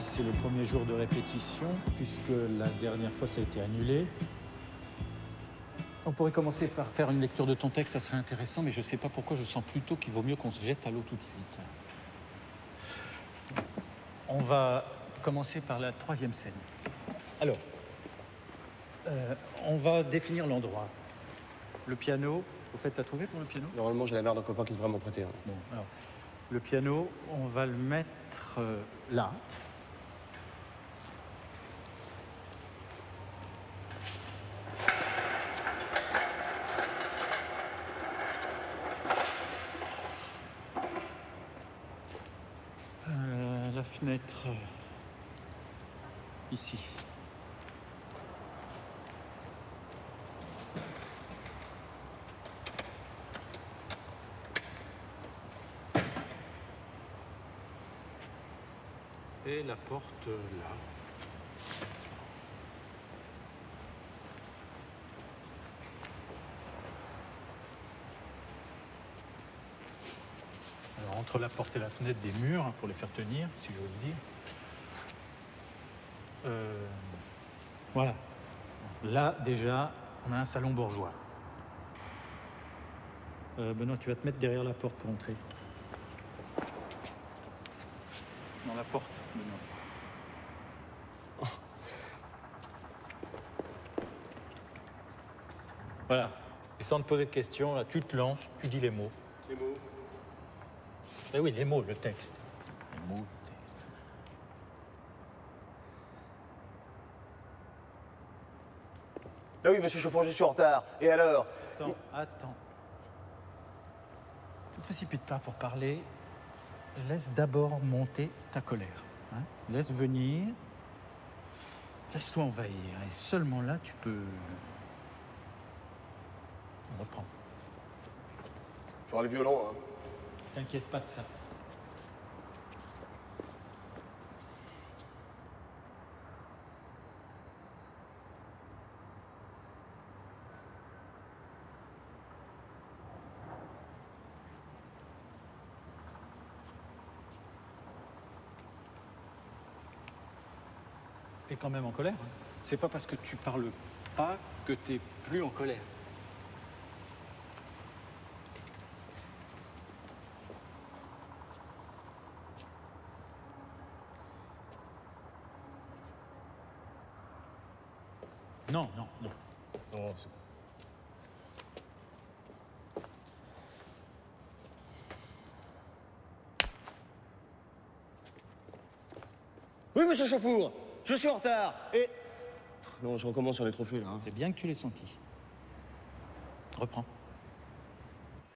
là, c'est le premier jour de répétition, puisque la dernière fois, ça a été annulé. On pourrait commencer par faire une lecture de ton texte, ça serait intéressant, mais je ne sais pas pourquoi je sens plutôt qu'il vaut mieux qu'on se jette à l'eau tout de suite. On va commencer par la troisième scène. Alors, euh, on va définir l'endroit. Le piano, au fait, t'as trouvé pour le piano? Normalement, j'ai la mère d'un copain qui devrait m'en prêter. un. Bon, alors, le piano, on va le mettre euh, là. Euh, la fenêtre euh, ici. Et la porte euh, là. Entre la porte et la fenêtre des murs hein, pour les faire tenir, si j'ose dire. Euh, voilà. Là déjà, on a un salon bourgeois. Euh, Benoît, tu vas te mettre derrière la porte pour entrer. Dans la porte, Benoît. Voilà. Et sans te poser de questions, là, tu te lances, tu dis les mots. Les mots Oui, les mots, le texte. Les mots, le texte. Ah oui, monsieur Chauffeur, je suis en retard. Et alors? Attends, attends. Ne te précipite pas pour parler. Laisse d'abord monter ta colère. hein. Laisse venir. Laisse-toi envahir. Et seulement là, tu peux. On reprend. J'aurai le violon, hein. T'inquiète pas de ça. T'es quand même en colère. hein? C'est pas parce que tu parles pas que t'es plus en colère. Non, non, non. Non, c'est- Oui, monsieur Chauffour, je suis en retard. Et. Non, je recommence sur les trophées, là. hein. C'est bien que tu l'aies senti. Reprends.